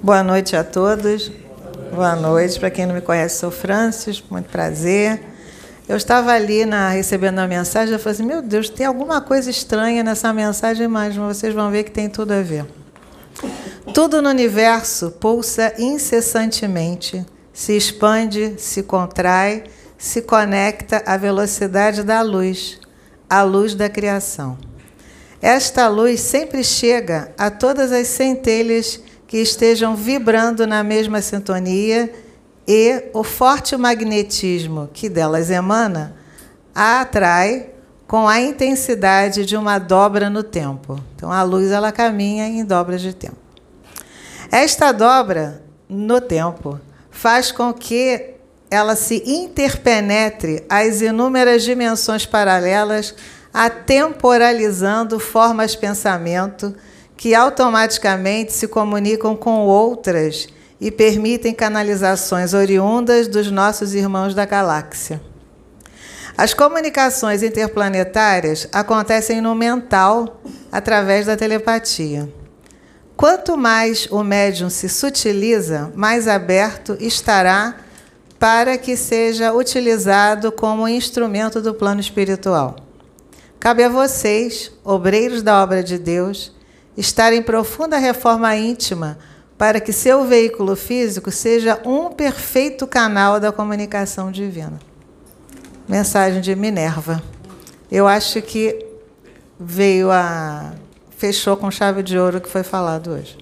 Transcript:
Boa noite a todos. Boa noite. Para quem não me conhece, sou Francis, muito prazer. Eu estava ali na, recebendo a mensagem, eu falei assim, meu Deus, tem alguma coisa estranha nessa mensagem, mas vocês vão ver que tem tudo a ver. Tudo no universo pulsa incessantemente, se expande, se contrai, se conecta à velocidade da luz, a luz da criação. Esta luz sempre chega a todas as centelhas que estejam vibrando na mesma sintonia e o forte magnetismo que delas emana a atrai com a intensidade de uma dobra no tempo. Então a luz ela caminha em dobras de tempo. Esta dobra no tempo faz com que ela se interpenetre às inúmeras dimensões paralelas, atemporalizando formas pensamento que automaticamente se comunicam com outras e permitem canalizações oriundas dos nossos irmãos da galáxia. As comunicações interplanetárias acontecem no mental através da telepatia. Quanto mais o médium se sutiliza, mais aberto estará para que seja utilizado como instrumento do plano espiritual. Cabe a vocês, obreiros da obra de Deus, estar em profunda reforma íntima para que seu veículo físico seja um perfeito canal da comunicação divina. Mensagem de Minerva. Eu acho que veio a fechou com chave de ouro o que foi falado hoje.